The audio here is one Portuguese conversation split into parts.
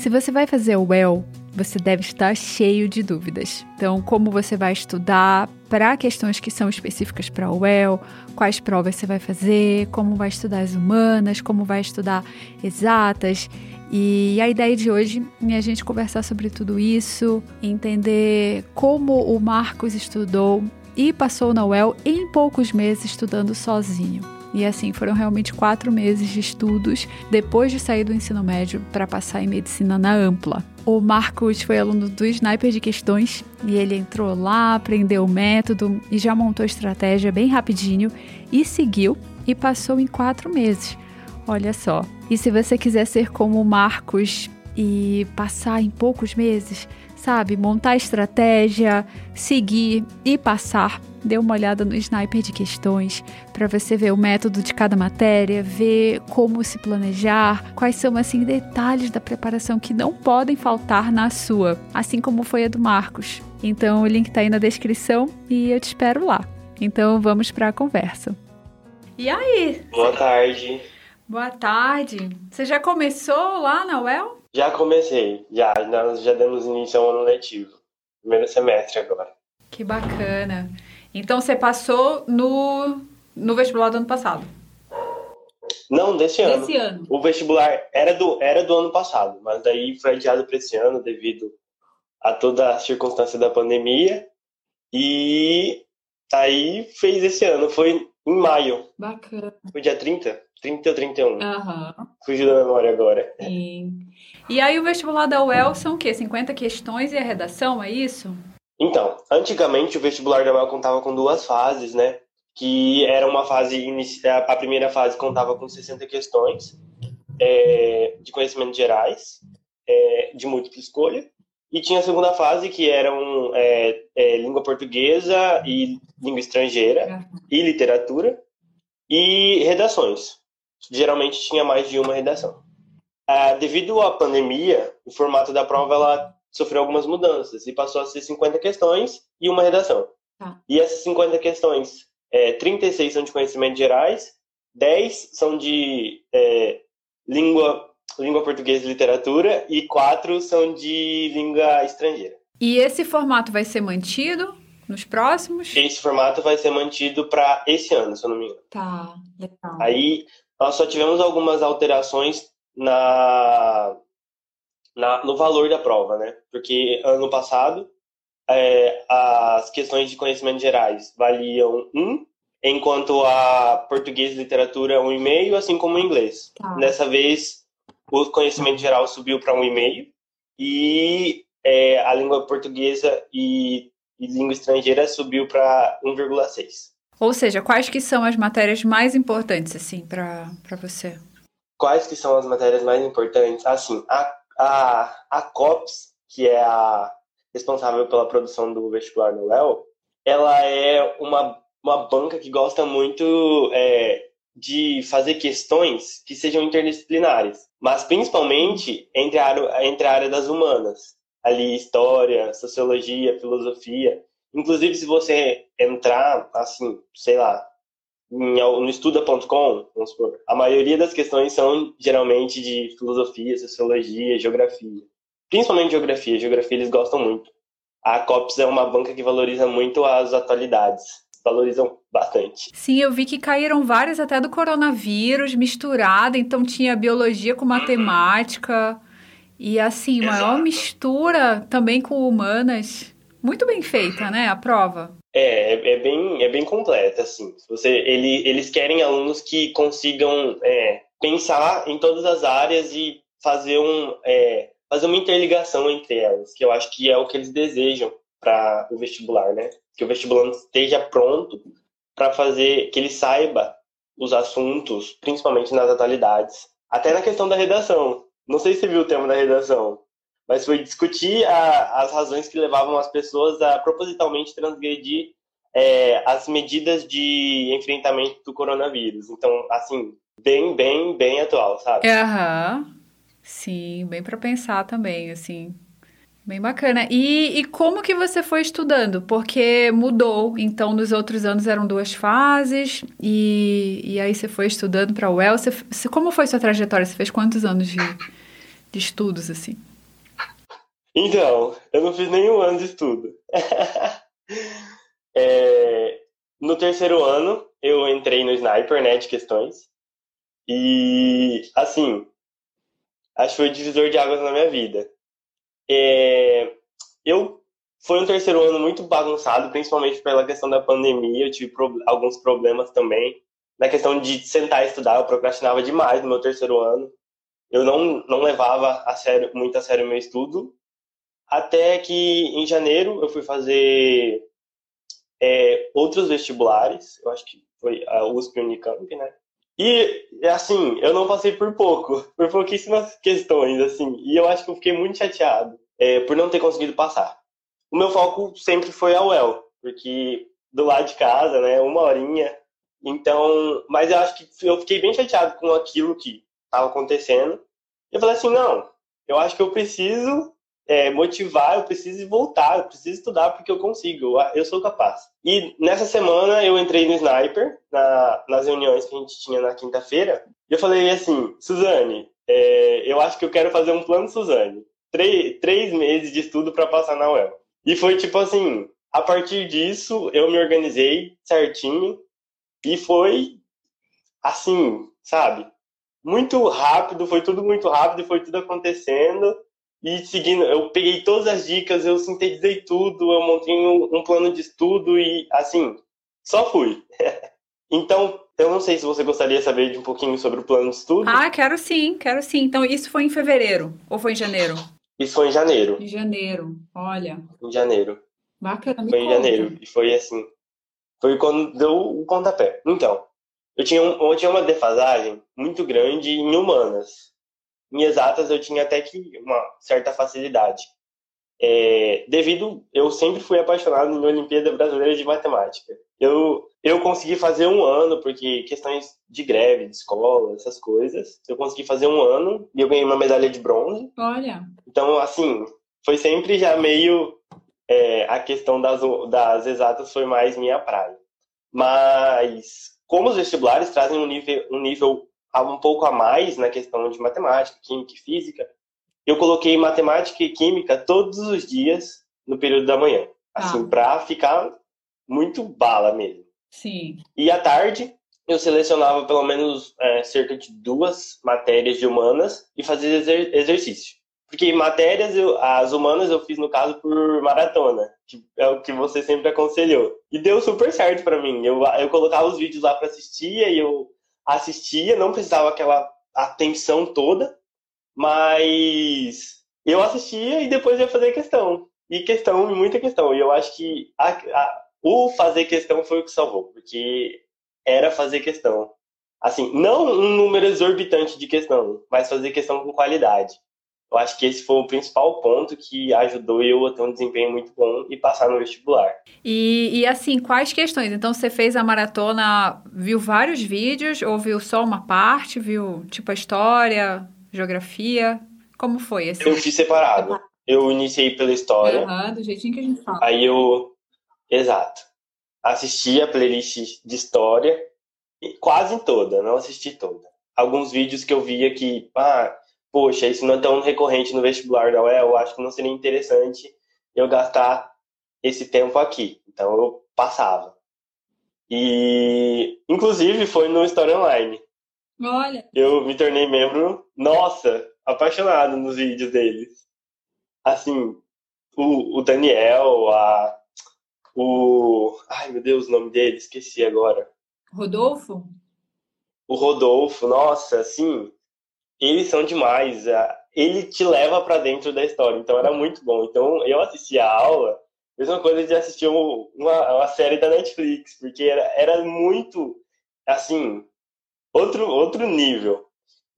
Se você vai fazer o well, você deve estar cheio de dúvidas. Então, como você vai estudar para questões que são específicas para o well, quais provas você vai fazer, como vai estudar as humanas, como vai estudar exatas. E a ideia de hoje é a gente conversar sobre tudo isso, entender como o Marcos estudou e passou na UEL em poucos meses estudando sozinho. E assim, foram realmente quatro meses de estudos depois de sair do ensino médio para passar em medicina na Ampla. O Marcos foi aluno do Sniper de Questões e ele entrou lá, aprendeu o método e já montou a estratégia bem rapidinho e seguiu e passou em quatro meses. Olha só. E se você quiser ser como o Marcos e passar em poucos meses, sabe? Montar estratégia, seguir e passar. Dê uma olhada no sniper de questões para você ver o método de cada matéria, ver como se planejar, quais são assim detalhes da preparação que não podem faltar na sua, assim como foi a do Marcos. Então o link está aí na descrição e eu te espero lá. Então vamos para a conversa. E aí? Boa tarde. Boa tarde. Você já começou lá na UEL? Já comecei, já. Nós já demos início ao ano letivo. Primeiro semestre agora. Que bacana. Então você passou no, no vestibular do ano passado? Não, desse ano. Desse ano. O vestibular era do, era do ano passado, mas daí foi adiado para esse ano devido a toda a circunstância da pandemia. E aí fez esse ano, foi em maio. Bacana. Foi dia 30? 30 ou 31. Aham. Fugiu da memória agora. Sim. E aí o vestibular da UEL são o quê? 50 questões e a redação, é isso? Então, antigamente o vestibular da UEL contava com duas fases, né? Que era uma fase inicial, a primeira fase contava com 60 questões é, de conhecimentos gerais, é, de múltipla escolha, e tinha a segunda fase que eram é, é, língua portuguesa e língua estrangeira e literatura e redações. Geralmente tinha mais de uma redação. Ah, devido à pandemia, o formato da prova ela sofreu algumas mudanças e passou a ser 50 questões e uma redação. Tá. E essas 50 questões, é, 36 são de conhecimentos gerais, 10 são de é, língua, língua portuguesa e literatura e 4 são de língua estrangeira. E esse formato vai ser mantido nos próximos? Esse formato vai ser mantido para esse ano, se eu não me engano. Tá, legal. Aí nós só tivemos algumas alterações na, na no valor da prova, né? Porque ano passado é, as questões de conhecimentos gerais valiam um, enquanto a português e literatura um e meio, assim como o inglês. Tá. Dessa vez o conhecimento geral subiu para um e meio e é, a língua portuguesa e, e língua estrangeira subiu para 1,6. Ou seja, quais que são as matérias mais importantes, assim, para você? quais que são as matérias mais importantes? Assim, a, a, a COPS, que é a responsável pela produção do vestibular no UEL, ela é uma, uma banca que gosta muito é, de fazer questões que sejam interdisciplinares, mas principalmente entre a, área, entre a área das humanas, ali história, sociologia, filosofia. Inclusive, se você entrar, assim, sei lá, no estuda.com, vamos supor, a maioria das questões são geralmente de filosofia, sociologia, geografia. Principalmente geografia. Geografia eles gostam muito. A COPS é uma banca que valoriza muito as atualidades. Valorizam bastante. Sim, eu vi que caíram várias até do coronavírus, misturada, então tinha biologia com matemática. E assim, maior mistura também com humanas. Muito bem feita, né, a prova? É, é, é, bem, é bem completa, assim. Você, ele, eles querem alunos que consigam é, pensar em todas as áreas e fazer, um, é, fazer uma interligação entre elas, que eu acho que é o que eles desejam para o vestibular, né? Que o vestibulante esteja pronto para fazer, que ele saiba os assuntos, principalmente nas atualidades. Até na questão da redação. Não sei se você viu o tema da redação mas foi discutir a, as razões que levavam as pessoas a propositalmente transgredir é, as medidas de enfrentamento do coronavírus. Então, assim, bem, bem, bem atual, sabe? Aham. Sim, bem para pensar também, assim. Bem bacana. E, e como que você foi estudando? Porque mudou. Então, nos outros anos eram duas fases. E, e aí você foi estudando para o UEL. Você, como foi sua trajetória? Você fez quantos anos de, de estudos, assim? Então, eu não fiz nenhum ano de estudo. é, no terceiro ano, eu entrei no Sniper, né, de questões. E, assim, acho que foi o divisor de águas na minha vida. É, eu foi um terceiro ano muito bagunçado, principalmente pela questão da pandemia. Eu tive pro, alguns problemas também. Na questão de sentar e estudar, eu procrastinava demais no meu terceiro ano. Eu não, não levava a sério, muito a sério o meu estudo. Até que em janeiro eu fui fazer é, outros vestibulares. Eu acho que foi a USP Unicamp, né? E, assim, eu não passei por pouco, por pouquíssimas questões, assim. E eu acho que eu fiquei muito chateado é, por não ter conseguido passar o meu foco sempre foi a UEL, porque do lado de casa, né, uma horinha. Então, mas eu acho que eu fiquei bem chateado com aquilo que estava acontecendo. Eu falei assim, não, eu acho que eu preciso é, motivar, eu preciso voltar, eu preciso estudar porque eu consigo, eu sou capaz. E nessa semana eu entrei no Sniper, na, nas reuniões que a gente tinha na quinta-feira, e eu falei assim, Suzane, é, eu acho que eu quero fazer um plano Suzane. Três, três meses de estudo para passar na UEL. E foi tipo assim, a partir disso eu me organizei certinho e foi assim, sabe? Muito rápido, foi tudo muito rápido, foi tudo acontecendo. E seguindo, eu peguei todas as dicas, eu sintetizei tudo, eu montei um, um plano de estudo e assim, só fui. então, eu não sei se você gostaria de saber de um pouquinho sobre o plano de estudo. Ah, quero sim, quero sim. Então, isso foi em fevereiro ou foi em janeiro? Isso foi em janeiro. Em janeiro, olha. Em janeiro. Bacana, Foi em conta. janeiro. E foi assim. Foi quando deu o pontapé. Então, eu tinha, um, eu tinha uma defasagem muito grande em humanas. Em exatas eu tinha até que uma certa facilidade. É, devido, eu sempre fui apaixonado na Olimpíada Brasileira de Matemática. Eu, eu consegui fazer um ano, porque questões de greve, de escola, essas coisas, eu consegui fazer um ano e eu ganhei uma medalha de bronze. Olha. Então, assim, foi sempre já meio. É, a questão das, das exatas foi mais minha praia. Mas, como os vestibulares trazem um nível, um nível um pouco a mais na questão de matemática, química e física, eu coloquei matemática e química todos os dias no período da manhã. Assim, ah. pra ficar muito bala mesmo. Sim. E à tarde, eu selecionava pelo menos é, cerca de duas matérias de humanas e fazia exer exercício. Porque matérias, eu, as humanas eu fiz no caso por maratona, que é o que você sempre aconselhou. E deu super certo para mim. Eu, eu colocava os vídeos lá para assistir e eu assistia, não precisava aquela atenção toda, mas eu assistia e depois ia fazer questão. E questão, muita questão. E eu acho que a, a, o fazer questão foi o que salvou, porque era fazer questão. Assim, não um número exorbitante de questão, mas fazer questão com qualidade. Eu acho que esse foi o principal ponto que ajudou eu a ter um desempenho muito bom e passar no vestibular. E, e assim, quais questões? Então, você fez a maratona, viu vários vídeos ou viu só uma parte? Viu, tipo, a história, geografia? Como foi? Assim? Eu fiz separado. Eu iniciei pela história. Uhum, do jeitinho que a gente fala. Aí eu... Exato. Assisti a playlist de história, quase toda, não assisti toda. Alguns vídeos que eu via que... Ah, poxa, isso não é tão recorrente no vestibular da UEL, eu acho que não seria interessante eu gastar esse tempo aqui. Então eu passava. E, inclusive, foi no História Online. Olha. Eu me tornei membro, nossa, apaixonado nos vídeos deles. Assim, o, o Daniel, a, o. Ai, meu Deus, o nome dele, esqueci agora. Rodolfo? O Rodolfo, nossa, assim, eles são demais. Ele te leva para dentro da história, então era muito bom. Então eu assistia a aula, mesma coisa de assistir uma, uma série da Netflix, porque era, era muito, assim, outro, outro nível.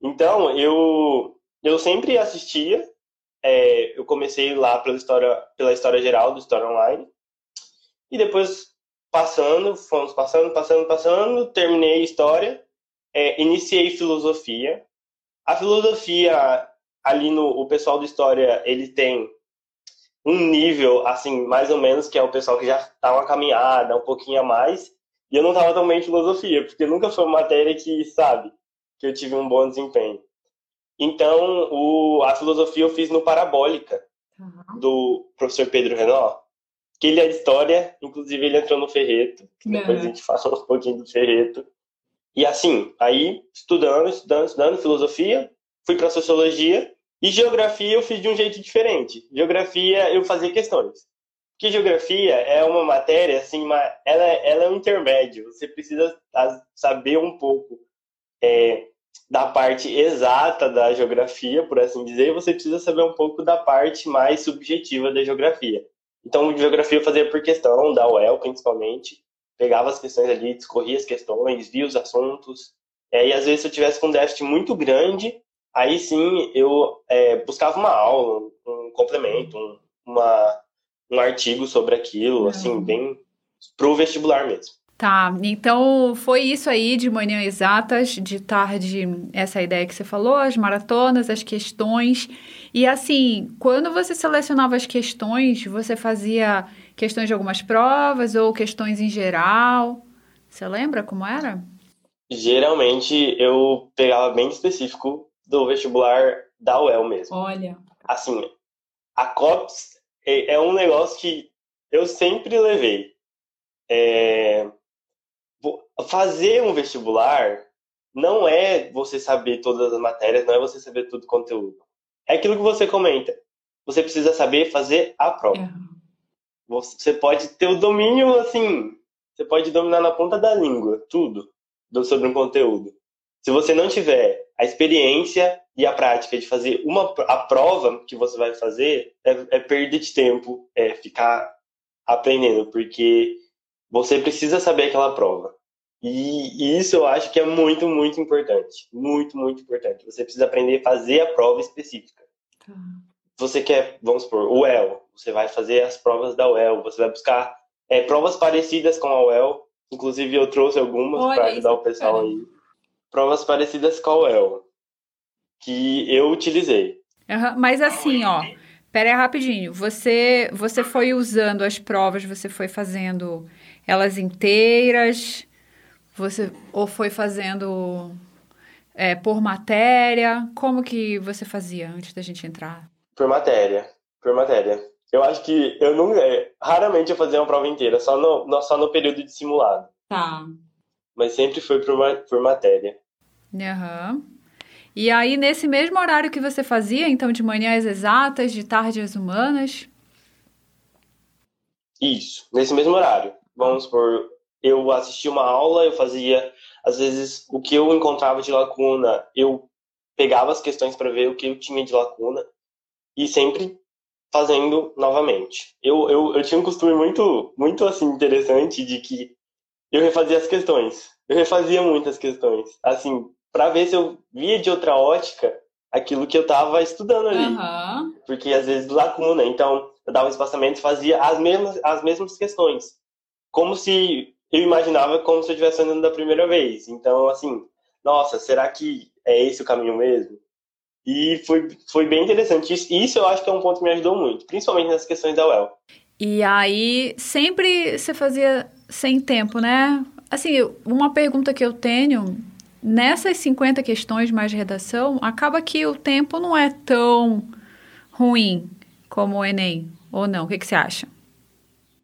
Então eu, eu sempre assistia, é, eu comecei lá pela história, pela história geral do História Online, e depois passando, fomos passando, passando, passando, terminei história, é, iniciei filosofia, a filosofia ali no o pessoal de história ele tem um nível assim mais ou menos que é o pessoal que já está uma caminhada um pouquinho a mais e eu não estava tão bem em filosofia porque nunca foi uma matéria que sabe que eu tive um bom desempenho então o a filosofia eu fiz no parabólica uhum. do professor Pedro Renó, que ele é de história, inclusive ele entrou no Ferreto, que depois uhum. a gente fala um pouquinho do Ferreto. E assim, aí estudando, estudando, estudando filosofia, fui para sociologia e geografia eu fiz de um jeito diferente. Geografia eu fazia questões. Porque geografia é uma matéria assim, ela, ela é um intermédio. Você precisa saber um pouco é, da parte exata da geografia, por assim dizer, você precisa saber um pouco da parte mais subjetiva da geografia. Então, geografia eu fazia por questão, da UEL principalmente, pegava as questões ali, discorria as questões, via os assuntos, é, e às vezes se eu tivesse com um déficit muito grande, aí sim eu é, buscava uma aula, um complemento, um, uma, um artigo sobre aquilo, assim, uhum. bem pro vestibular mesmo. Tá, então foi isso aí de manhã exatas, de tarde, essa ideia que você falou, as maratonas, as questões. E assim, quando você selecionava as questões, você fazia questões de algumas provas ou questões em geral? Você lembra como era? Geralmente eu pegava bem específico do vestibular da UEL mesmo. Olha. Assim, a COPS é, é um negócio que eu sempre levei. É, fazer um vestibular não é você saber todas as matérias, não é você saber todo o conteúdo. É aquilo que você comenta. Você precisa saber fazer a prova. É. Você pode ter o domínio, assim, você pode dominar na ponta da língua tudo sobre um conteúdo. Se você não tiver a experiência e a prática de fazer uma a prova que você vai fazer, é, é perda de tempo, é ficar aprendendo, porque você precisa saber aquela prova. E, isso eu acho que é muito, muito importante. Muito, muito importante. Você precisa aprender a fazer a prova específica. Tá. Você quer, vamos supor, o UEL. Você vai fazer as provas da UEL. Você vai buscar é, provas parecidas com a UEL. Inclusive, eu trouxe algumas para ajudar o pessoal aí. Provas parecidas com a UEL. Que eu utilizei. Uhum, mas assim, ó. Pera aí rapidinho. Você, você foi usando as provas, você foi fazendo elas inteiras você ou foi fazendo é, por matéria? Como que você fazia antes da gente entrar? Por matéria, por matéria. Eu acho que eu não, é, raramente eu fazia uma prova inteira, só no, só no período de simulado. Tá. Mas sempre foi por, por matéria. Aham. Uhum. E aí, nesse mesmo horário que você fazia, então de manhã as exatas, de tarde as humanas? Isso, nesse mesmo horário. Vamos por eu assistia uma aula, eu fazia, às vezes, o que eu encontrava de lacuna, eu pegava as questões para ver o que eu tinha de lacuna e sempre fazendo novamente. Eu, eu, eu tinha um costume muito, muito assim, interessante de que eu refazia as questões. Eu refazia muitas questões, assim, para ver se eu via de outra ótica aquilo que eu estava estudando ali. Uhum. Porque às vezes lacuna, então eu dava espaçamento e fazia as mesmas, as mesmas questões. Como se eu imaginava como se eu estivesse andando da primeira vez. Então, assim, nossa, será que é esse o caminho mesmo? E foi, foi bem interessante. Isso, isso eu acho que é um ponto que me ajudou muito, principalmente nas questões da UEL. E aí, sempre você fazia sem tempo, né? Assim, uma pergunta que eu tenho, nessas 50 questões mais redação, acaba que o tempo não é tão ruim como o Enem, ou não? O que, que você acha?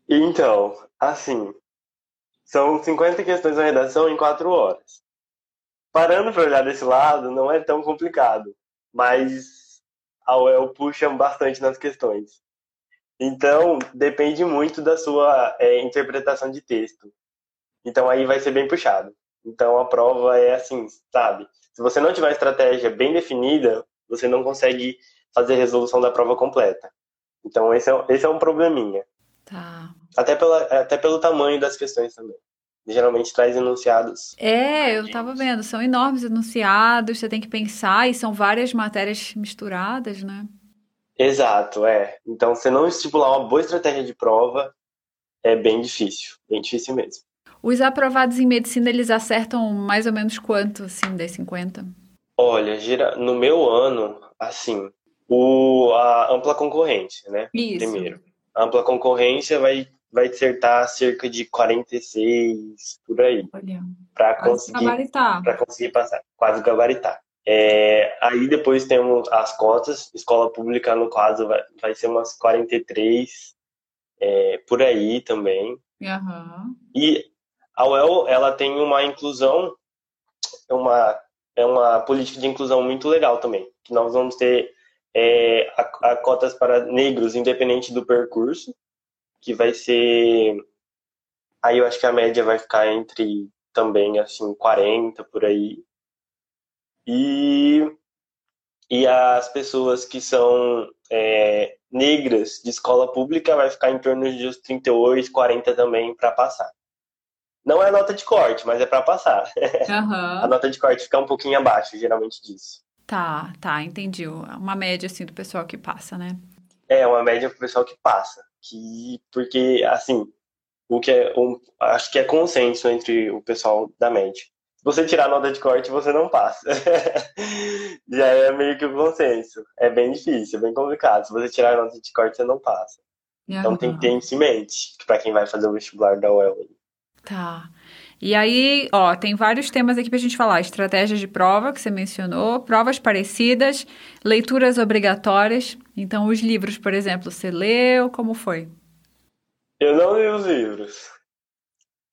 Então, assim, são 50 questões na redação em 4 horas. Parando para olhar desse lado, não é tão complicado, mas a UEL puxa bastante nas questões. Então, depende muito da sua é, interpretação de texto. Então, aí vai ser bem puxado. Então, a prova é assim, sabe? Se você não tiver uma estratégia bem definida, você não consegue fazer a resolução da prova completa. Então, esse é, esse é um probleminha. Tá. Até, pela, até pelo tamanho das questões também. Geralmente traz enunciados. É, eu tava vendo, são enormes enunciados, você tem que pensar, e são várias matérias misturadas, né? Exato, é. Então, se não estipular uma boa estratégia de prova, é bem difícil, bem difícil mesmo. Os aprovados em medicina, eles acertam mais ou menos quanto, assim, das 50? Olha, no meu ano, assim, o, a ampla concorrência, né? Isso. Primeiro ampla concorrência vai, vai dissertar cerca de 46 por aí. Para conseguir, para conseguir passar, quase gabaritar. É, aí depois temos as cotas, escola pública, no caso, vai, vai ser umas 43, é, por aí também. Uhum. E a UEL, ela tem uma inclusão, uma, é uma política de inclusão muito legal também, que nós vamos ter é, a, a cotas para negros, independente do percurso, que vai ser, aí eu acho que a média vai ficar entre também, assim, 40 por aí, e, e as pessoas que são é, negras de escola pública vai ficar em torno de uns 38, 40 também para passar. Não é nota de corte, mas é para passar. Uhum. a nota de corte fica um pouquinho abaixo, geralmente, disso. Tá, tá, entendi. Uma média, assim, do pessoal que passa, né? É, uma média pro pessoal que passa. Que, porque, assim, o que é, um, acho que é consenso entre o pessoal da média você tirar nota de corte, você não passa. Já é meio que o consenso. É bem difícil, é bem complicado. Se você tirar nota de corte, você não passa. Uhum. Então tem que ter isso em mente, para quem vai fazer o vestibular da UEL. Tá. E aí, ó, tem vários temas aqui pra gente falar. Estratégias de prova, que você mencionou, provas parecidas, leituras obrigatórias. Então, os livros, por exemplo, você leu? Como foi? Eu não li os livros.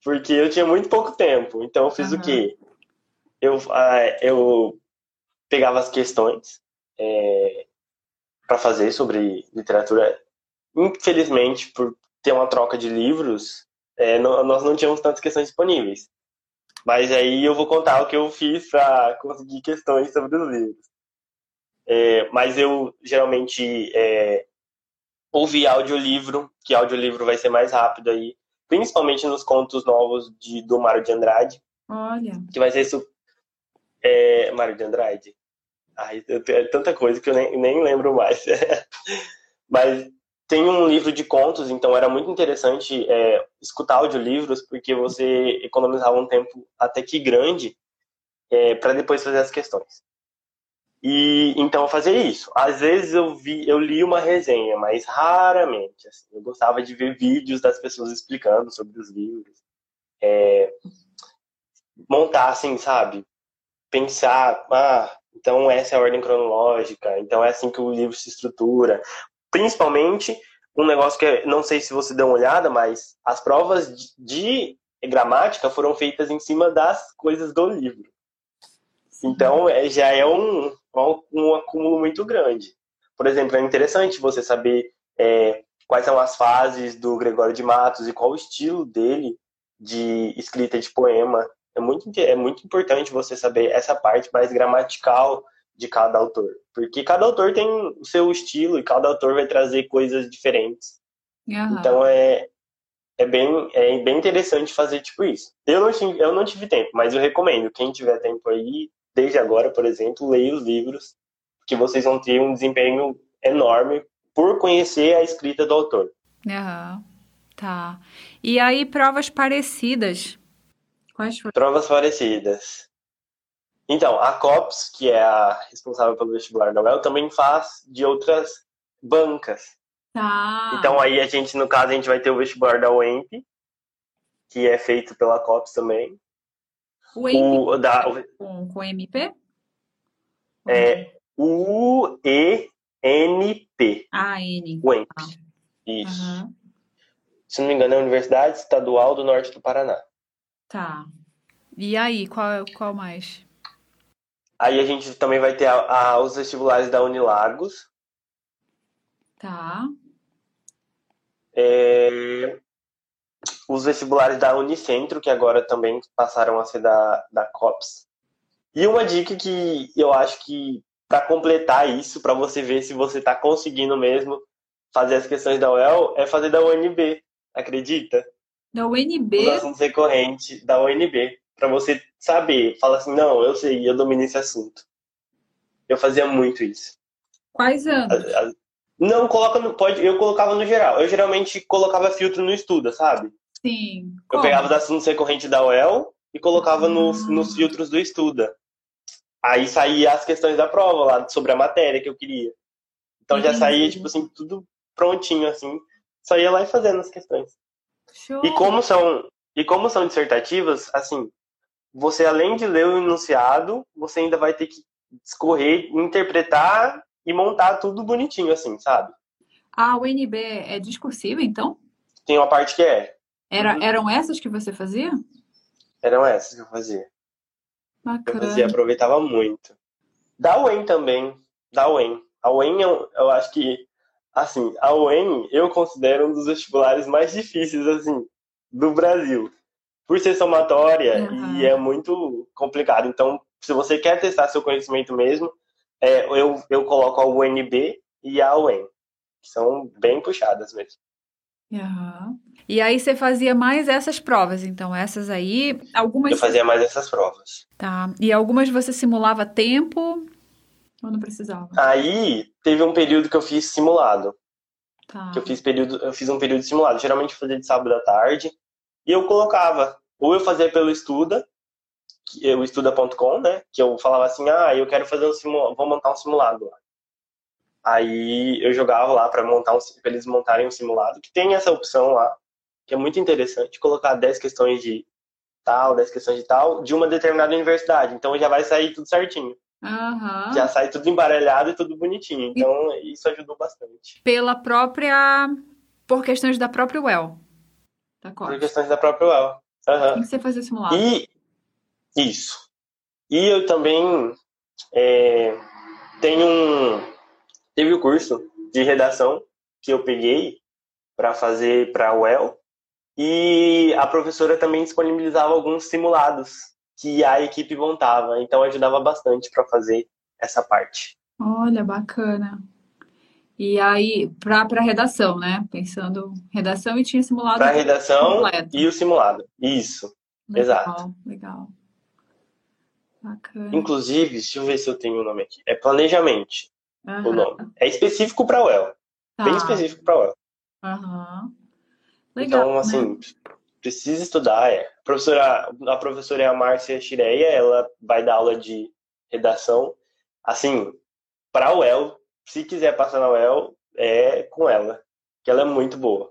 Porque eu tinha muito pouco tempo. Então eu fiz uhum. o quê? Eu, ah, eu pegava as questões é, para fazer sobre literatura. Infelizmente, por ter uma troca de livros, é, não, nós não tínhamos tantas questões disponíveis. Mas aí eu vou contar o que eu fiz para conseguir questões sobre os livros. É, mas eu geralmente é, ouvi audiolivro, que audiolivro vai ser mais rápido aí principalmente nos contos novos de, do Mário de Andrade. Olha. Que vai ser isso. É, Mário de Andrade. Ai, eu é tanta coisa que eu nem, nem lembro mais. Mas tem um livro de contos, então era muito interessante é, escutar audiolivros, porque você economizava um tempo até que grande é, para depois fazer as questões. E então eu fazia isso. Às vezes eu vi, eu li uma resenha, mas raramente. Assim, eu gostava de ver vídeos das pessoas explicando sobre os livros, é, montar assim, sabe? Pensar, ah, então essa é a ordem cronológica, então é assim que o livro se estrutura. Principalmente um negócio que não sei se você deu uma olhada, mas as provas de, de gramática foram feitas em cima das coisas do livro. Então, é, já é um, um acúmulo muito grande. Por exemplo, é interessante você saber é, quais são as fases do Gregório de Matos e qual o estilo dele de escrita de poema. É muito, é muito importante você saber essa parte mais gramatical de cada autor, porque cada autor tem o seu estilo e cada autor vai trazer coisas diferentes. Uhum. Então é, é bem, é bem interessante fazer tipo isso. Eu não, tive, eu não tive tempo, mas eu recomendo. Quem tiver tempo aí, desde agora, por exemplo, leia os livros, que vocês vão ter um desempenho enorme por conhecer a escrita do autor. Aham, tá. E aí, provas parecidas? Quais foram? Provas parecidas. Então, a COPS, que é a responsável pelo vestibular da UEL, também faz de outras bancas. Tá. Então, aí a gente, no caso, a gente vai ter o vestibular da UEMP, que é feito pela COPS também. O MP o, da, com, com MP? É U-E-N-P. Ah, N. O EMP. Ah. Isso. Uhum. Se não me engano, é a Universidade Estadual do Norte do Paraná. Tá. E aí, qual, qual mais? Aí a gente também vai ter a, a, os vestibulares da Unilagos. Tá. É, os vestibulares da Unicentro, que agora também passaram a ser da, da COPS. E uma dica que eu acho que, para completar isso, para você ver se você está conseguindo mesmo fazer as questões da UEL, é fazer da UNB, acredita? Da UNB? Os assuntos recorrentes da UNB, para você saber. Fala assim, não, eu sei, eu domino esse assunto. Eu fazia muito isso. Quais anos? Não, coloca no, pode, eu colocava no geral. Eu geralmente colocava filtro no estuda, sabe? Sim. Eu pegava os assuntos recorrentes da UEL e colocava nos, ah. nos filtros do Estuda. Aí saía as questões da prova lá sobre a matéria que eu queria. Então já saía, tipo assim, tudo prontinho, assim. Só ia lá e fazendo as questões. Show. E como são, e como são dissertativas, assim, você além de ler o enunciado, você ainda vai ter que discorrer, interpretar e montar tudo bonitinho, assim, sabe? A UNB é discursiva, então? Tem uma parte que é. Era, uhum. Eram essas que você fazia? Eram essas que eu fazia. Bacana. Eu fazia, aproveitava muito. Da UEM também. Da UEM. A UEM, eu, eu acho que, assim, a UEM eu considero um dos vestibulares mais difíceis, assim, do Brasil. Por ser somatória uhum. e é muito complicado. Então, se você quer testar seu conhecimento mesmo, é, eu, eu coloco a UNB e a UEM, que são bem puxadas mesmo. Uhum. E aí você fazia mais essas provas, então essas aí, algumas. Eu fazia mais essas provas. Tá. E algumas você simulava tempo ou não precisava? Aí teve um período que eu fiz simulado. Tá. Que eu fiz período, eu fiz um período simulado. Geralmente eu fazia de sábado à tarde e eu colocava. Ou eu fazia pelo Estuda, o estuda.com, né? Que eu falava assim, ah, eu quero fazer um simulado, vou montar um simulado lá. Aí eu jogava lá para montar um, pra eles montarem um simulado, que tem essa opção lá, que é muito interessante, colocar 10 questões de tal, 10 questões de tal, de uma determinada universidade. Então já vai sair tudo certinho. Uhum. Já sai tudo embaralhado e tudo bonitinho. Então e... isso ajudou bastante. Pela própria. Por questões da própria UEL. Tá Por questões da própria UEL. Uhum. Tem que você fazer simulado. E isso. E eu também é, tenho um. Teve o um curso de redação que eu peguei para fazer para a UEL. E a professora também disponibilizava alguns simulados que a equipe montava. Então ajudava bastante para fazer essa parte. Olha, bacana. E aí, para redação, né? Pensando redação e tinha simulado. Para redação completo. e o simulado. Isso. Legal, Exato. Legal. Bacana. Inclusive, deixa eu ver se eu tenho o nome aqui. É planejamento. Uhum. O nome. É específico para o UEL. Tá. Bem específico para o UEL. Uhum. Legal. Então, assim, né? precisa estudar. É. A professora, a professora é a Márcia Chireia, ela vai dar aula de redação. Assim, para o UEL, se quiser passar na UEL, é com ela, que ela é muito boa.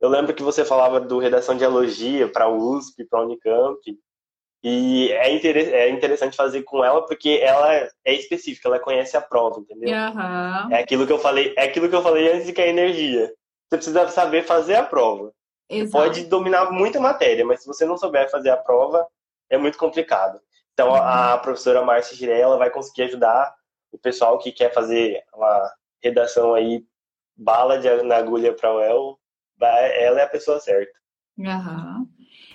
Eu lembro que você falava do redação de elogia para a USP, para a Unicamp. E é, é interessante fazer com ela porque ela é específica, ela conhece a prova, entendeu? Uhum. É aquilo que eu falei, é aquilo que eu falei antes de que é energia. Você precisa saber fazer a prova. Exato. Você pode dominar muita matéria, mas se você não souber fazer a prova, é muito complicado. Então a uhum. professora Márcia Giré, ela vai conseguir ajudar o pessoal que quer fazer uma redação aí bala de, na agulha para o El, ela é a pessoa certa.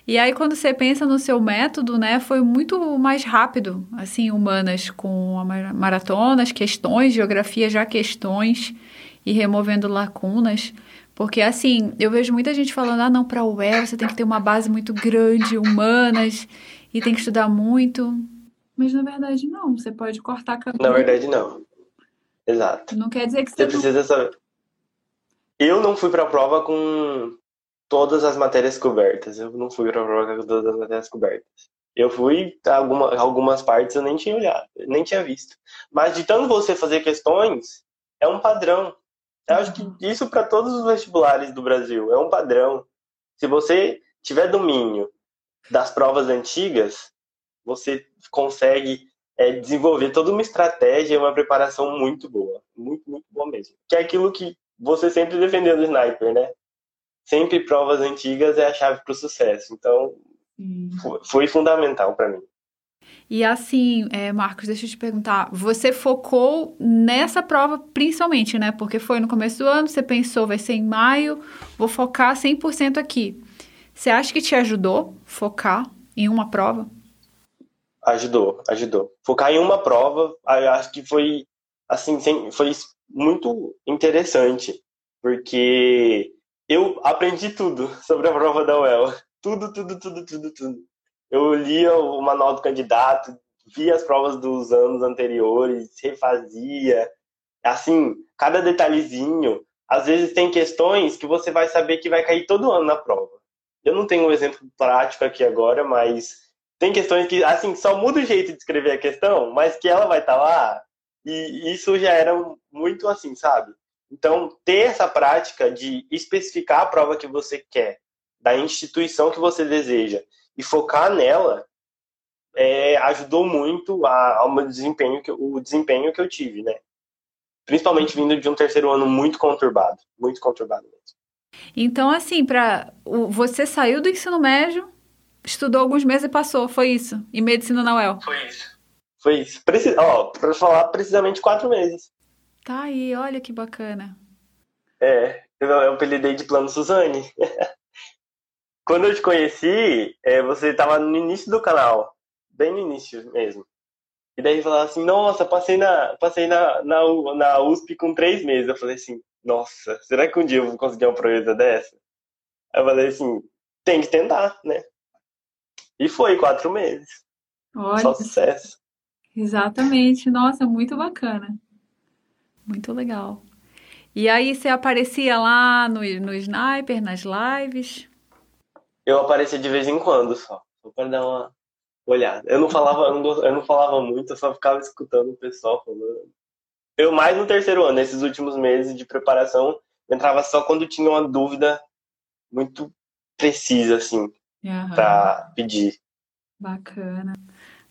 E aí, quando você pensa no seu método, né, foi muito mais rápido, assim, humanas, com maratonas, questões, geografia já questões e removendo lacunas. Porque, assim, eu vejo muita gente falando, ah, não, para o UEL você tem que ter uma base muito grande, humanas, e tem que estudar muito. Mas, na verdade, não. Você pode cortar caminho. Na verdade, não. Exato. Não quer dizer que você... Você precisa saber. Eu não fui para a prova com todas as matérias cobertas. Eu não fui para prova com todas as matérias cobertas. Eu fui, alguma, algumas partes eu nem tinha olhado, nem tinha visto. Mas de tanto você fazer questões, é um padrão. Eu acho que isso para todos os vestibulares do Brasil é um padrão. Se você tiver domínio das provas antigas, você consegue é, desenvolver toda uma estratégia e uma preparação muito boa. Muito, muito boa mesmo. Que é aquilo que você sempre defendeu do sniper, né? sempre provas antigas é a chave para o sucesso. Então, hum. foi, fundamental para mim. E assim, é, Marcos, deixa eu te perguntar, você focou nessa prova principalmente, né? Porque foi no começo do ano, você pensou, vai ser em maio, vou focar 100% aqui. Você acha que te ajudou focar em uma prova? Ajudou, ajudou. Focar em uma prova, acho que foi assim, foi muito interessante, porque eu aprendi tudo sobre a prova da UEL. Tudo, tudo, tudo, tudo, tudo. Eu lia o manual do candidato, via as provas dos anos anteriores, refazia. Assim, cada detalhezinho. Às vezes tem questões que você vai saber que vai cair todo ano na prova. Eu não tenho um exemplo prático aqui agora, mas tem questões que, assim, só muda o jeito de escrever a questão, mas que ela vai estar tá lá. E isso já era muito assim, sabe? Então, ter essa prática de especificar a prova que você quer, da instituição que você deseja, e focar nela, é, ajudou muito a, ao meu desempenho, que, o desempenho que eu tive, né? Principalmente vindo de um terceiro ano muito conturbado, muito conturbado mesmo. Então, assim, para você saiu do ensino médio, estudou alguns meses e passou, foi isso? Em medicina na UEL? Foi isso. Foi isso. Preci... Ó, pra falar precisamente quatro meses. Tá aí, olha que bacana. É, eu, eu apelidei de Plano Suzane. Quando eu te conheci, é, você estava no início do canal, bem no início mesmo. E daí falava assim, nossa, passei na, passei na, na, na USP com três meses. Eu falei assim, nossa, será que um dia eu vou conseguir uma proeza dessa? Aí eu falei assim, tem que tentar, né? E foi quatro meses. Olha, Só sucesso. Exatamente. Nossa, muito bacana. Muito legal. E aí você aparecia lá no, no Sniper, nas lives? Eu aparecia de vez em quando só, só para dar uma olhada. Eu não falava, eu não, eu não falava muito, eu só ficava escutando o pessoal falando. Eu mais no terceiro ano, nesses últimos meses de preparação, entrava só quando tinha uma dúvida muito precisa, assim, uhum. para pedir. Bacana.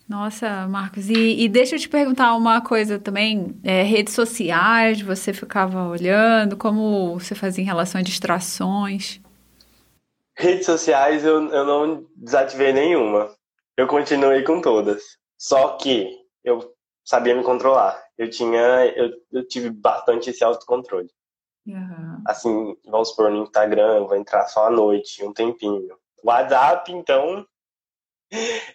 Nossa, Marcos, e, e, deixa eu te perguntar uma coisa também. É, redes sociais, você ficava olhando, como você fazia em relação a distrações? Redes sociais eu, eu não desativei nenhuma. Eu continuei com todas. Só que eu sabia me controlar. Eu tinha, eu, eu tive bastante esse autocontrole. Uhum. Assim, vamos supor, no Instagram, vou entrar só à noite, um tempinho. WhatsApp, então,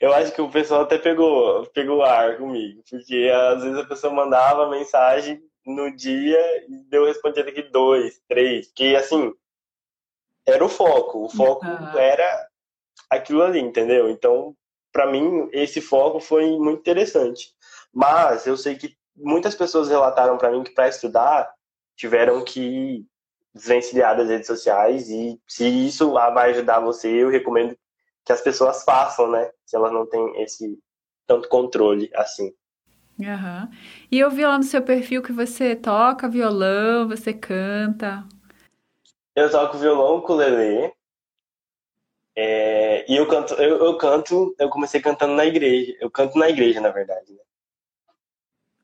eu acho que o pessoal até pegou, pegou ar comigo, porque às vezes a pessoa mandava mensagem no dia e deu responder daqui dois, três, que assim, era o foco, o foco uhum. era aquilo ali, entendeu? Então, para mim, esse foco foi muito interessante. Mas eu sei que muitas pessoas relataram para mim que para estudar tiveram que desvencilhar das redes sociais e se isso vai ajudar você, eu recomendo que as pessoas façam, né? Se elas não têm esse tanto controle assim. Uhum. E eu vi lá no seu perfil que você toca violão, você canta. Eu toco violão, ukulele. É, e eu canto, eu, eu, canto, eu comecei cantando na igreja. Eu canto na igreja, na verdade. Né?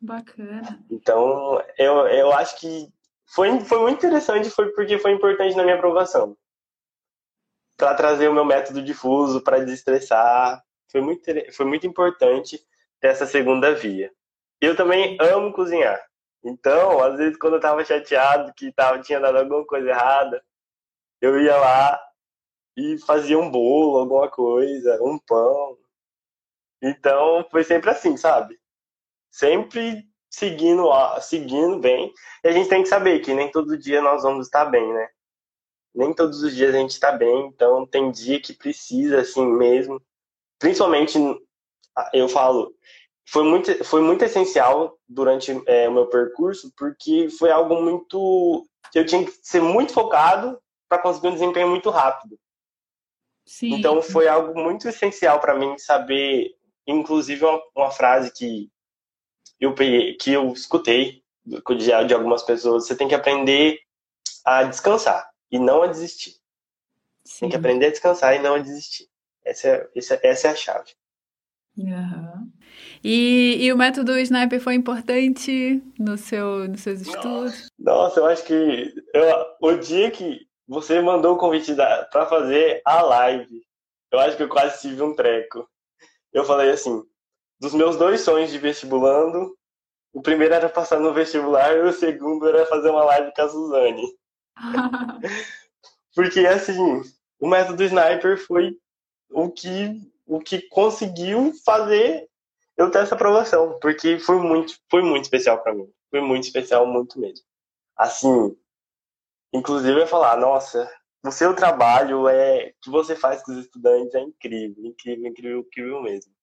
Bacana. Então, eu, eu acho que foi, foi muito interessante, foi porque foi importante na minha aprovação para trazer o meu método difuso para desestressar. Foi muito, foi muito importante ter essa segunda via. Eu também amo cozinhar. Então, às vezes, quando eu estava chateado que tava, tinha dado alguma coisa errada, eu ia lá e fazia um bolo, alguma coisa, um pão. Então, foi sempre assim, sabe? Sempre seguindo, seguindo bem. E a gente tem que saber que nem todo dia nós vamos estar bem, né? nem todos os dias a gente está bem, então tem dia que precisa, assim mesmo. Principalmente, eu falo, foi muito, foi muito essencial durante é, o meu percurso, porque foi algo muito. que eu tinha que ser muito focado para conseguir um desempenho muito rápido. Sim. Então foi algo muito essencial para mim saber, inclusive uma, uma, frase que eu que eu escutei de, de algumas pessoas, você tem que aprender a descansar e não a desistir. Sim. Tem que aprender a descansar e não a desistir. Essa é, essa, essa é a chave. Uhum. E, e o método Sniper foi importante no seu, nos seus estudos? Nossa, eu acho que eu, o dia que você mandou o convite para fazer a live, eu acho que eu quase tive um treco. Eu falei assim, dos meus dois sonhos de vestibulando, o primeiro era passar no vestibular e o segundo era fazer uma live com a Suzane. Porque, assim, o método sniper foi o que, o que conseguiu fazer eu ter essa aprovação. Porque foi muito, foi muito especial para mim. Foi muito especial, muito mesmo. Assim, inclusive eu falar, nossa, o seu trabalho é que você faz com os estudantes é incrível, incrível, incrível, incrível mesmo.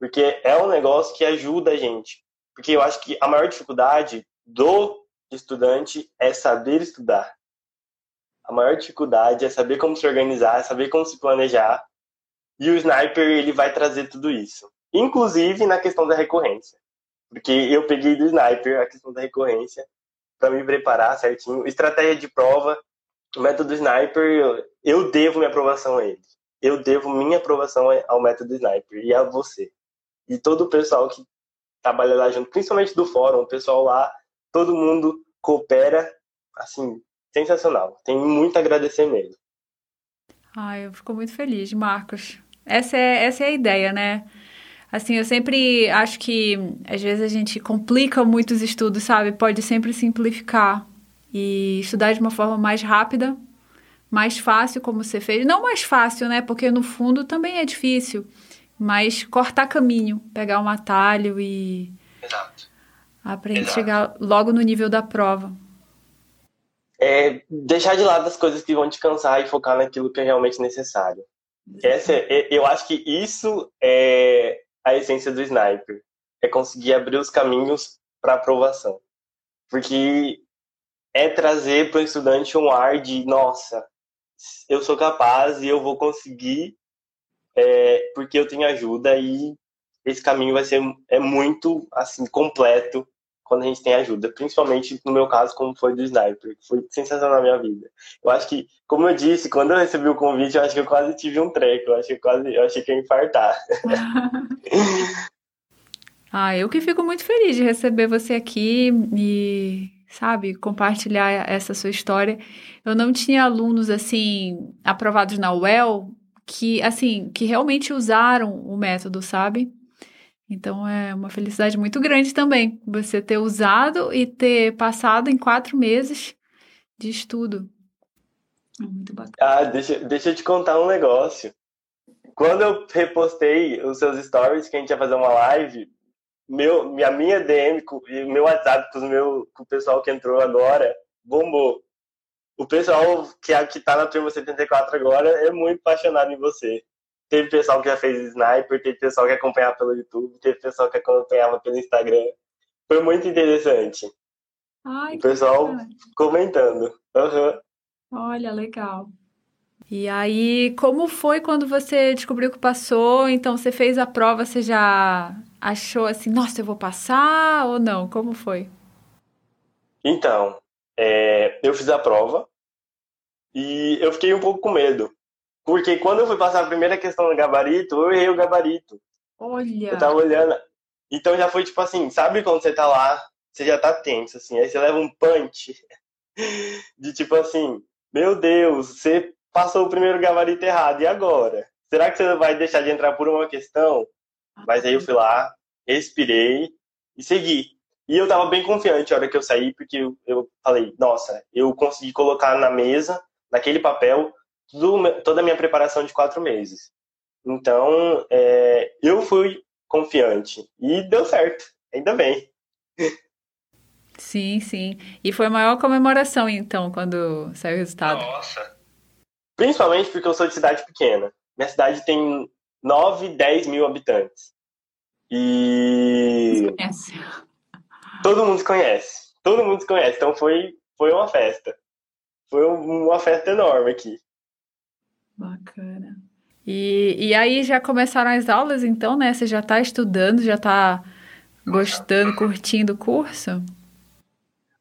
Porque é um negócio que ajuda a gente. Porque eu acho que a maior dificuldade do estudante é saber estudar. A maior dificuldade é saber como se organizar, saber como se planejar. E o Sniper, ele vai trazer tudo isso. Inclusive na questão da recorrência. Porque eu peguei do Sniper a questão da recorrência para me preparar certinho. Estratégia de prova, o método Sniper, eu devo minha aprovação a ele. Eu devo minha aprovação ao método Sniper e a você. E todo o pessoal que trabalha lá junto, principalmente do fórum, o pessoal lá, todo mundo coopera, assim, sensacional. Tenho muito a agradecer mesmo. Ai, eu fico muito feliz, Marcos. Essa é, essa é a ideia, né? Assim, eu sempre acho que às vezes a gente complica muito os estudos, sabe? Pode sempre simplificar e estudar de uma forma mais rápida, mais fácil, como você fez. Não mais fácil, né? Porque no fundo também é difícil, mas cortar caminho, pegar um atalho e. Exato. Aprender a chegar logo no nível da prova. É deixar de lado as coisas que vão te cansar e focar naquilo que é realmente necessário. Essa, é, eu acho que isso é a essência do sniper. É conseguir abrir os caminhos para aprovação. Porque é trazer para o estudante um ar de, nossa, eu sou capaz e eu vou conseguir é, porque eu tenho ajuda e esse caminho vai ser é muito assim completo quando a gente tem ajuda, principalmente no meu caso, como foi do Sniper, que foi sensacional na minha vida. Eu acho que, como eu disse, quando eu recebi o convite, eu acho que eu quase tive um treco, eu acho que quase, eu achei que ia infartar. ah, eu que fico muito feliz de receber você aqui e, sabe, compartilhar essa sua história. Eu não tinha alunos assim aprovados na UEL que, assim, que realmente usaram o método, sabe? Então é uma felicidade muito grande também você ter usado e ter passado em quatro meses de estudo. É muito bacana. Ah, deixa, deixa eu te contar um negócio. Quando eu repostei os seus stories que a gente ia fazer uma live, meu, minha minha DM e meu WhatsApp com, meu, com o pessoal que entrou agora bombou. O pessoal que, que tá na turma 74 agora é muito apaixonado em você. Teve pessoal que já fez sniper, teve pessoal que acompanhava pelo YouTube, teve pessoal que acompanhava pelo Instagram. Foi muito interessante. Ai, o pessoal comentando. Uhum. Olha, legal. E aí, como foi quando você descobriu que passou? Então, você fez a prova, você já achou assim, nossa, eu vou passar ou não? Como foi? Então, é, eu fiz a prova e eu fiquei um pouco com medo. Porque quando eu fui passar a primeira questão no gabarito, eu errei o gabarito. Olha. Eu tava olhando. Então já foi tipo assim, sabe quando você tá lá, você já tá tenso, assim, aí você leva um punch de tipo assim, meu Deus, você passou o primeiro gabarito errado, e agora? Será que você vai deixar de entrar por uma questão? Mas aí eu fui lá, respirei e segui. E eu tava bem confiante a hora que eu saí, porque eu, eu falei, nossa, eu consegui colocar na mesa, naquele papel, tudo, toda a minha preparação de quatro meses. Então, é, eu fui confiante e deu certo, ainda bem. Sim, sim. E foi a maior comemoração, então, quando saiu o resultado. Nossa. Principalmente porque eu sou de cidade pequena. Minha cidade tem 9, 10 mil habitantes. E. Conhece. Todo mundo se conhece. Todo mundo se conhece. Então foi, foi uma festa. Foi uma festa enorme aqui. Bacana. E, e aí já começaram as aulas, então, né? Você já está estudando, já está gostando, curtindo o curso?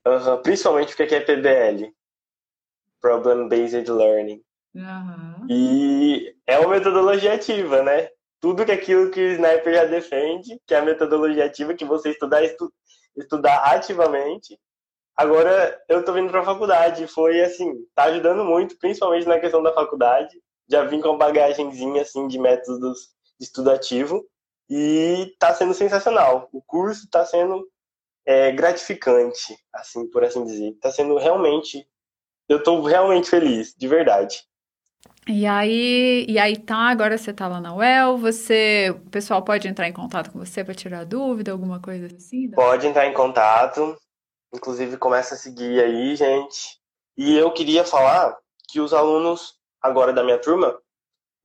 Uhum, principalmente porque aqui é PBL. Problem Based Learning. Uhum. E é uma metodologia ativa, né? Tudo que aquilo que o Sniper já defende, que é a metodologia ativa, que você estudar, estu estudar ativamente. Agora eu tô vindo para a faculdade, foi assim, tá ajudando muito, principalmente na questão da faculdade já vim com uma assim de métodos de estudo ativo e está sendo sensacional. O curso está sendo é, gratificante, assim por assim dizer. Está sendo realmente, eu estou realmente feliz, de verdade. E aí, e aí tá, agora você tá lá na UEL, você, o pessoal pode entrar em contato com você para tirar dúvida, alguma coisa assim? Pode entrar em contato, inclusive começa a seguir aí, gente. E eu queria falar que os alunos agora da minha turma,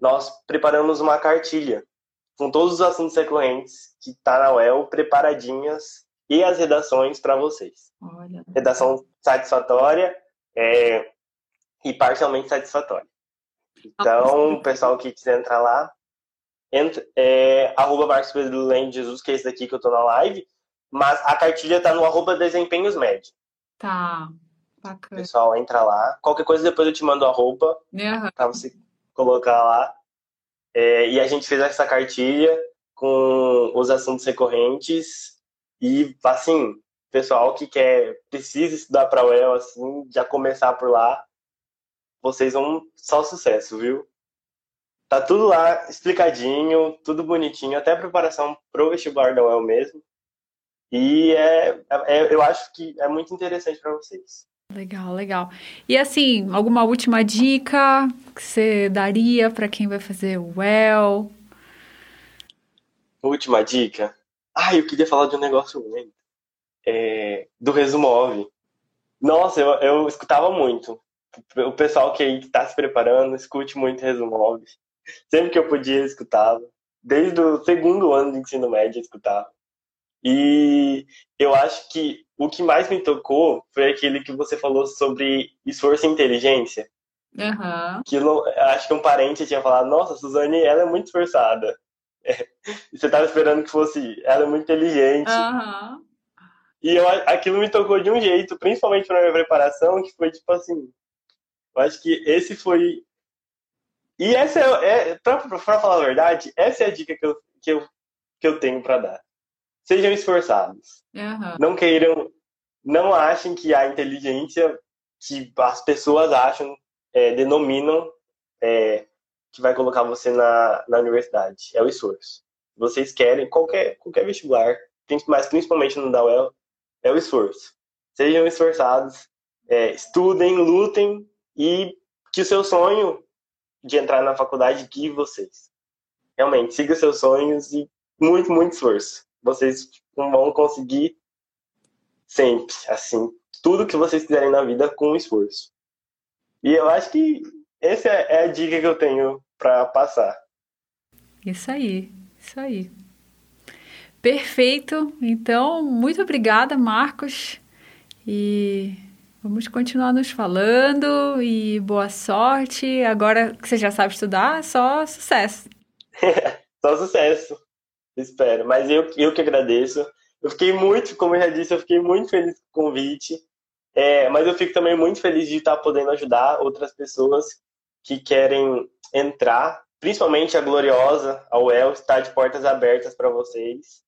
nós preparamos uma cartilha com todos os assuntos recorrentes que está na UEL preparadinhas e as redações para vocês. Olha. Redação satisfatória é, e parcialmente satisfatória. Então, o pessoal que quiser entrar lá, entra, é, arroba Marcos Pedro Jesus, que é esse daqui que eu tô na live, mas a cartilha tá no arroba Desempenhos Médio. Tá. Bacana. Pessoal, entra lá. Qualquer coisa depois eu te mando a roupa uhum. pra você colocar lá. É, e a gente fez essa cartilha com os assuntos recorrentes e, assim, pessoal que quer, precisa estudar para o UEL, assim, já começar por lá, vocês vão só sucesso, viu? Tá tudo lá explicadinho, tudo bonitinho, até a preparação pro vestibular da UEL mesmo. E é, é eu acho que é muito interessante para vocês. Legal, legal. E assim, alguma última dica que você daria para quem vai fazer o UEL? Última dica? Ah, eu queria falar de um negócio. É, do Resumov. Nossa, eu, eu escutava muito. O pessoal que está se preparando, escute muito Resumov. Sempre que eu podia, eu escutava. Desde o segundo ano de ensino médio, eu escutava. E eu acho que o que mais me tocou foi aquele que você falou sobre esforço e inteligência. Uhum. Que acho que um parente tinha falado, nossa, Suzane, ela é muito esforçada. É, você estava esperando que fosse, ela é muito inteligente. Uhum. E eu, aquilo me tocou de um jeito, principalmente na minha preparação, que foi tipo assim. Eu acho que esse foi. E essa é, é pra, pra falar a verdade, essa é a dica que eu, que eu, que eu tenho para dar sejam esforçados. Uhum. Não queiram, não achem que a inteligência que as pessoas acham, é, denominam, é, que vai colocar você na, na universidade. É o esforço. Vocês querem, qualquer, qualquer vestibular, mas principalmente no da UEL, é o esforço. Sejam esforçados, é, estudem, lutem e que o seu sonho de entrar na faculdade guie vocês. Realmente, siga seus sonhos e muito, muito esforço vocês vão conseguir sempre, assim, tudo que vocês quiserem na vida com esforço. E eu acho que essa é a dica que eu tenho para passar. Isso aí, isso aí. Perfeito. Então, muito obrigada, Marcos. E vamos continuar nos falando e boa sorte. Agora que você já sabe estudar, só sucesso. só sucesso. Espero. Mas eu, eu que agradeço. Eu fiquei muito, como eu já disse, eu fiquei muito feliz com o convite. É, mas eu fico também muito feliz de estar podendo ajudar outras pessoas que querem entrar, principalmente a Gloriosa, a UEL, está de portas abertas para vocês.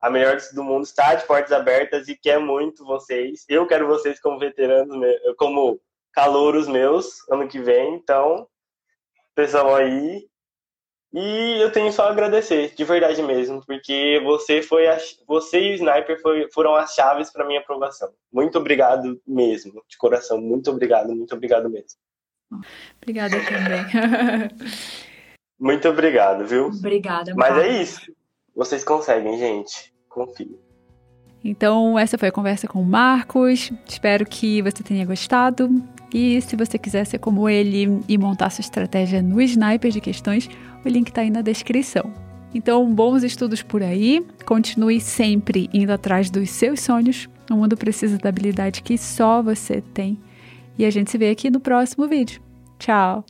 A melhor do mundo está de portas abertas e quer muito vocês. Eu quero vocês como veteranos, como calouros meus, ano que vem. Então, pessoal aí, e eu tenho só a agradecer, de verdade mesmo, porque você foi a, você e o Sniper foi, foram as chaves para minha aprovação. Muito obrigado mesmo, de coração. Muito obrigado, muito obrigado mesmo. Obrigada também. muito obrigado, viu? Obrigada. Mas é isso. Vocês conseguem, gente. Confio. Então, essa foi a conversa com o Marcos. Espero que você tenha gostado. E se você quiser ser como ele e montar sua estratégia no Sniper de questões, o link está aí na descrição. Então, bons estudos por aí. Continue sempre indo atrás dos seus sonhos. O mundo precisa da habilidade que só você tem. E a gente se vê aqui no próximo vídeo. Tchau!